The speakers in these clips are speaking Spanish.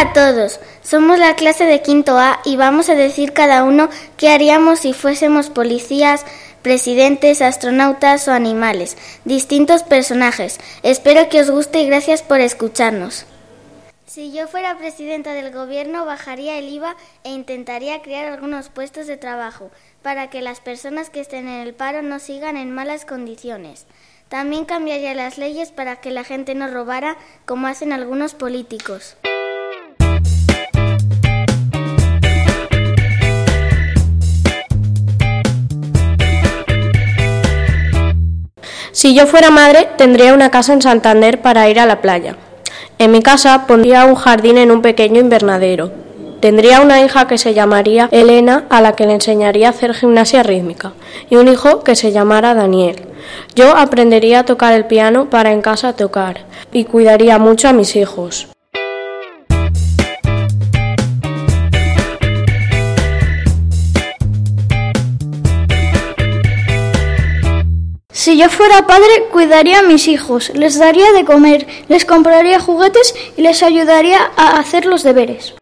A todos, somos la clase de quinto A y vamos a decir cada uno qué haríamos si fuésemos policías, presidentes, astronautas o animales, distintos personajes. Espero que os guste y gracias por escucharnos. Si yo fuera presidenta del gobierno, bajaría el IVA e intentaría crear algunos puestos de trabajo para que las personas que estén en el paro no sigan en malas condiciones. También cambiaría las leyes para que la gente no robara como hacen algunos políticos. Si yo fuera madre, tendría una casa en Santander para ir a la playa. En mi casa pondría un jardín en un pequeño invernadero. Tendría una hija que se llamaría Elena, a la que le enseñaría a hacer gimnasia rítmica, y un hijo que se llamara Daniel. Yo aprendería a tocar el piano para en casa tocar, y cuidaría mucho a mis hijos. Si yo fuera padre, cuidaría a mis hijos, les daría de comer, les compraría juguetes y les ayudaría a hacer los deberes.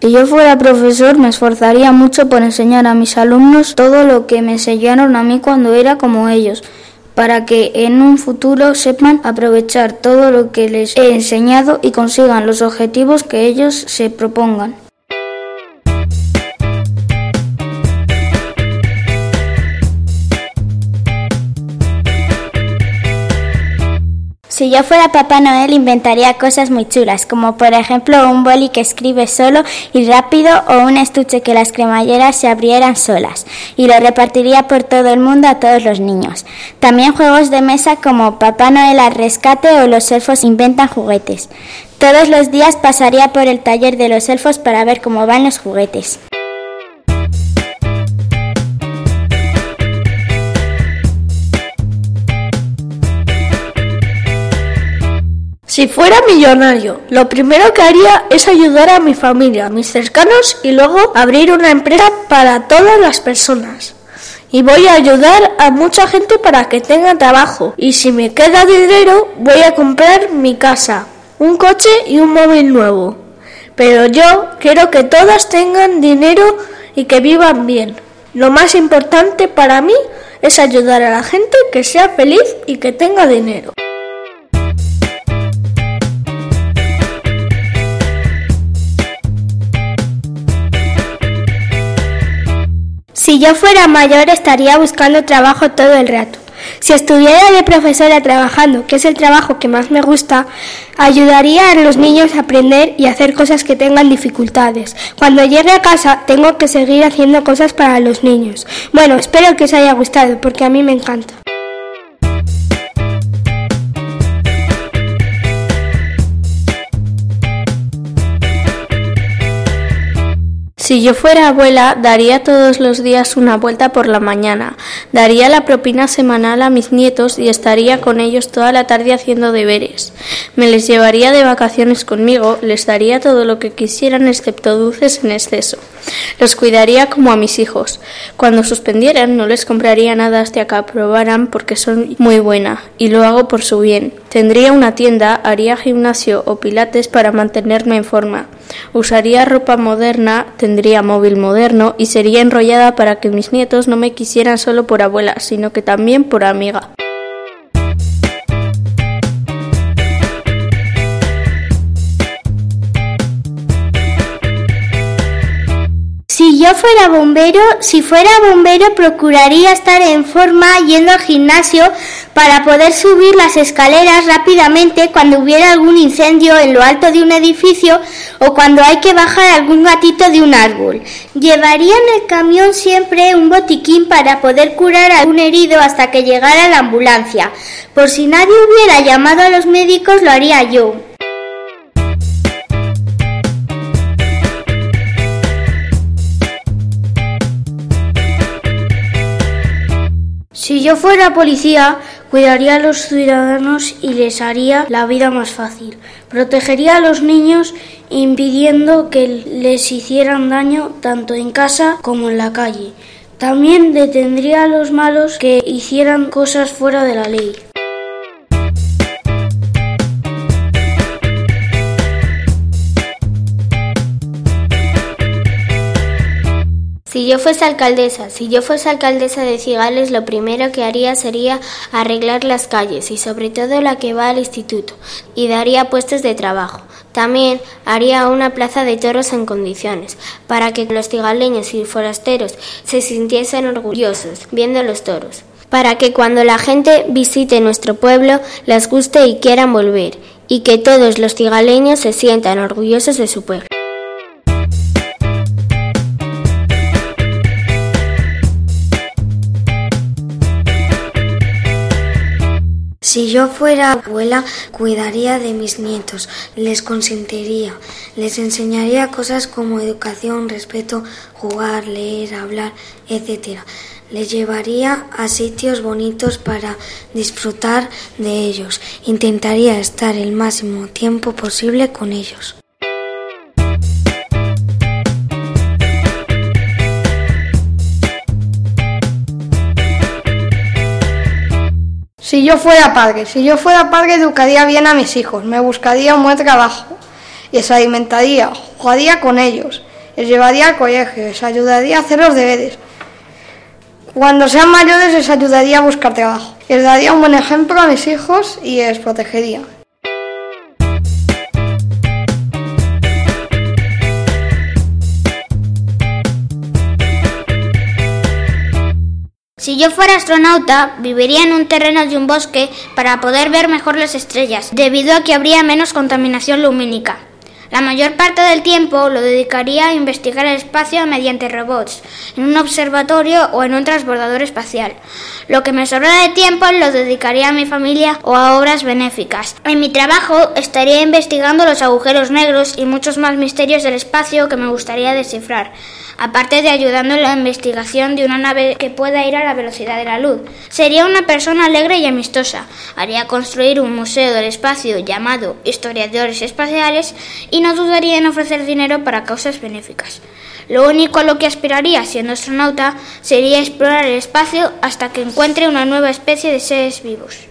Si yo fuera profesor, me esforzaría mucho por enseñar a mis alumnos todo lo que me enseñaron a mí cuando era como ellos para que en un futuro sepan aprovechar todo lo que les he enseñado y consigan los objetivos que ellos se propongan. Si yo fuera Papá Noel inventaría cosas muy chulas, como por ejemplo un boli que escribe solo y rápido o un estuche que las cremalleras se abrieran solas y lo repartiría por todo el mundo a todos los niños. También juegos de mesa como Papá Noel al rescate o los elfos inventan juguetes. Todos los días pasaría por el taller de los elfos para ver cómo van los juguetes. Si fuera millonario, lo primero que haría es ayudar a mi familia, a mis cercanos y luego abrir una empresa para todas las personas. Y voy a ayudar a mucha gente para que tenga trabajo. Y si me queda dinero, voy a comprar mi casa, un coche y un móvil nuevo. Pero yo quiero que todas tengan dinero y que vivan bien. Lo más importante para mí es ayudar a la gente que sea feliz y que tenga dinero. Si yo fuera mayor estaría buscando trabajo todo el rato. Si estuviera de profesora trabajando, que es el trabajo que más me gusta, ayudaría a los niños a aprender y hacer cosas que tengan dificultades. Cuando llegue a casa tengo que seguir haciendo cosas para los niños. Bueno, espero que os haya gustado porque a mí me encanta. Si yo fuera abuela, daría todos los días una vuelta por la mañana, daría la propina semanal a mis nietos y estaría con ellos toda la tarde haciendo deberes. Me les llevaría de vacaciones conmigo, les daría todo lo que quisieran excepto dulces en exceso. Los cuidaría como a mis hijos. Cuando suspendieran no les compraría nada hasta que aprobaran porque son muy buena y lo hago por su bien. Tendría una tienda, haría gimnasio o pilates para mantenerme en forma. Usaría ropa moderna, tendría móvil moderno y sería enrollada para que mis nietos no me quisieran solo por abuela, sino que también por amiga. Yo fuera bombero, si fuera bombero procuraría estar en forma yendo al gimnasio para poder subir las escaleras rápidamente cuando hubiera algún incendio en lo alto de un edificio o cuando hay que bajar algún gatito de un árbol. Llevaría en el camión siempre un botiquín para poder curar a un herido hasta que llegara la ambulancia. Por si nadie hubiera llamado a los médicos lo haría yo. Si yo fuera policía, cuidaría a los ciudadanos y les haría la vida más fácil. Protegería a los niños impidiendo que les hicieran daño tanto en casa como en la calle. También detendría a los malos que hicieran cosas fuera de la ley. Yo fuese alcaldesa, si yo fuese alcaldesa de Cigales, lo primero que haría sería arreglar las calles y sobre todo la que va al instituto y daría puestos de trabajo. También haría una plaza de toros en condiciones para que los cigaleños y forasteros se sintiesen orgullosos viendo los toros. Para que cuando la gente visite nuestro pueblo les guste y quieran volver y que todos los cigaleños se sientan orgullosos de su pueblo. Si yo fuera abuela, cuidaría de mis nietos, les consentiría, les enseñaría cosas como educación, respeto, jugar, leer, hablar, etc. Les llevaría a sitios bonitos para disfrutar de ellos. Intentaría estar el máximo tiempo posible con ellos. Si yo fuera padre, si yo fuera padre educaría bien a mis hijos, me buscaría un buen trabajo, les alimentaría, jugaría con ellos, les llevaría al colegio, les ayudaría a hacer los deberes. Cuando sean mayores les ayudaría a buscar trabajo, les daría un buen ejemplo a mis hijos y les protegería. Yo fuera astronauta, viviría en un terreno de un bosque para poder ver mejor las estrellas, debido a que habría menos contaminación lumínica. La mayor parte del tiempo lo dedicaría a investigar el espacio mediante robots, en un observatorio o en un transbordador espacial. Lo que me sobra de tiempo lo dedicaría a mi familia o a obras benéficas. En mi trabajo estaría investigando los agujeros negros y muchos más misterios del espacio que me gustaría descifrar aparte de ayudando en la investigación de una nave que pueda ir a la velocidad de la luz. Sería una persona alegre y amistosa. Haría construir un museo del espacio llamado Historiadores Espaciales y no dudaría en ofrecer dinero para causas benéficas. Lo único a lo que aspiraría siendo astronauta sería explorar el espacio hasta que encuentre una nueva especie de seres vivos.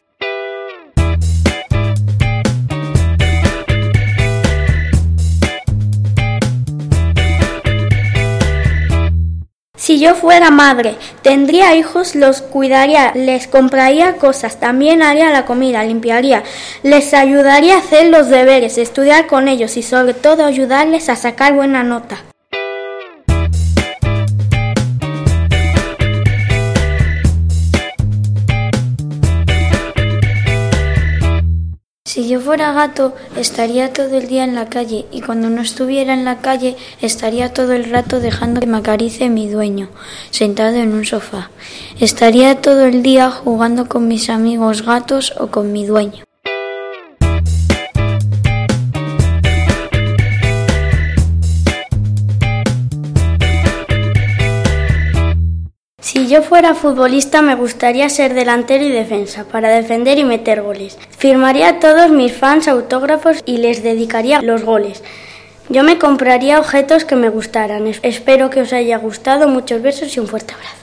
Si yo fuera madre, tendría hijos, los cuidaría, les compraría cosas, también haría la comida, limpiaría, les ayudaría a hacer los deberes, estudiar con ellos y sobre todo ayudarles a sacar buena nota. Si yo fuera gato, estaría todo el día en la calle y cuando no estuviera en la calle, estaría todo el rato dejando que me acaricie mi dueño, sentado en un sofá. Estaría todo el día jugando con mis amigos gatos o con mi dueño. Si yo fuera futbolista me gustaría ser delantero y defensa, para defender y meter goles. Firmaría a todos mis fans autógrafos y les dedicaría los goles. Yo me compraría objetos que me gustaran. Espero que os haya gustado. Muchos besos y un fuerte abrazo.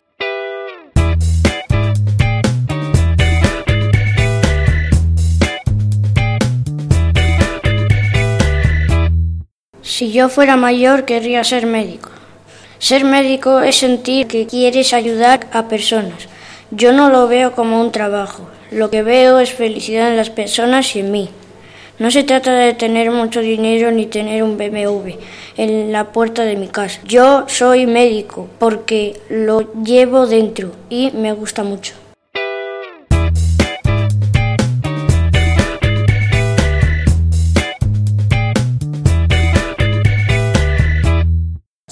Si yo fuera mayor querría ser médico. Ser médico es sentir que quieres ayudar a personas. Yo no lo veo como un trabajo. Lo que veo es felicidad en las personas y en mí. No se trata de tener mucho dinero ni tener un BMW en la puerta de mi casa. Yo soy médico porque lo llevo dentro y me gusta mucho.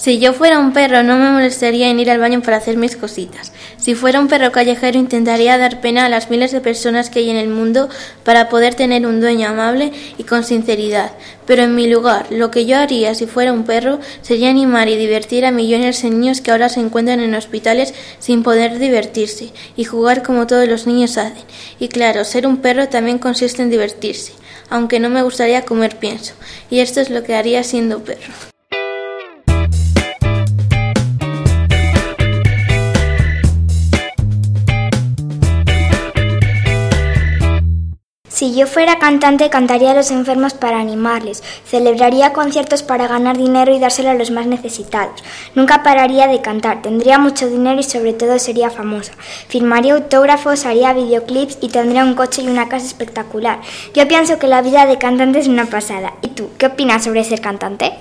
Si yo fuera un perro no me molestaría en ir al baño para hacer mis cositas. Si fuera un perro callejero intentaría dar pena a las miles de personas que hay en el mundo para poder tener un dueño amable y con sinceridad. Pero en mi lugar, lo que yo haría si fuera un perro sería animar y divertir a millones de niños que ahora se encuentran en hospitales sin poder divertirse y jugar como todos los niños hacen. Y claro, ser un perro también consiste en divertirse, aunque no me gustaría comer pienso. Y esto es lo que haría siendo perro. Si yo fuera cantante, cantaría a los enfermos para animarles, celebraría conciertos para ganar dinero y dárselo a los más necesitados. Nunca pararía de cantar, tendría mucho dinero y sobre todo sería famosa. Firmaría autógrafos, haría videoclips y tendría un coche y una casa espectacular. Yo pienso que la vida de cantante es una pasada. ¿Y tú, qué opinas sobre ser cantante?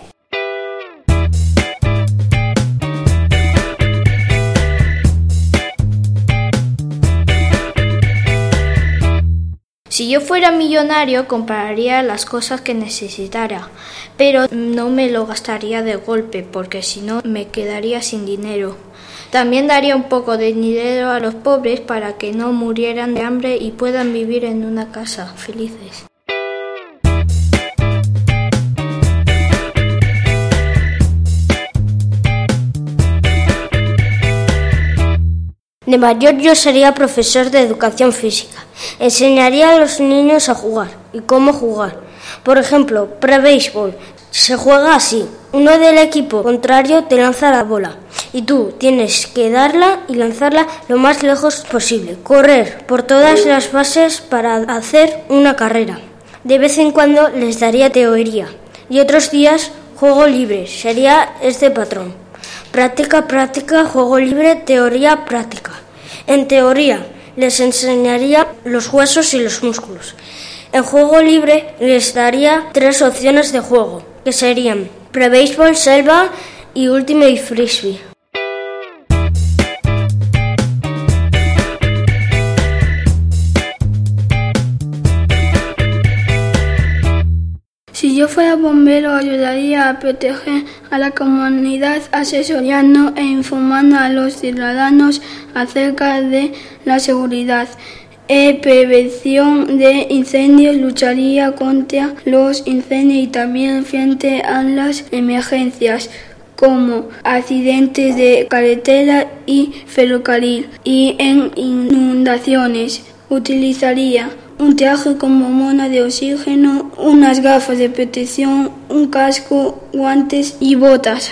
Yo fuera millonario, compraría las cosas que necesitara, pero no me lo gastaría de golpe, porque si no me quedaría sin dinero. También daría un poco de dinero a los pobres para que no murieran de hambre y puedan vivir en una casa felices. De mayor yo sería profesor de educación física. Enseñaría a los niños a jugar y cómo jugar. Por ejemplo, pre-béisbol. Se juega así. Uno del equipo contrario te lanza la bola y tú tienes que darla y lanzarla lo más lejos posible. Correr por todas las bases para hacer una carrera. De vez en cuando les daría teoría y otros días juego libre. Sería este patrón. Práctica, práctica, juego libre, teoría, práctica. En teoría, les enseñaría los huesos y los músculos. En juego libre les daría tres opciones de juego, que serían pre-baseball, selva y ultimate frisbee. Fuera bombero, ayudaría a proteger a la comunidad asesorando e informando a los ciudadanos acerca de la seguridad y prevención de incendios, lucharía contra los incendios y también frente a las emergencias como accidentes de carretera y ferrocarril y en inundaciones. Utilizaría un traje como mona de oxígeno, unas gafas de protección, un casco, guantes y botas.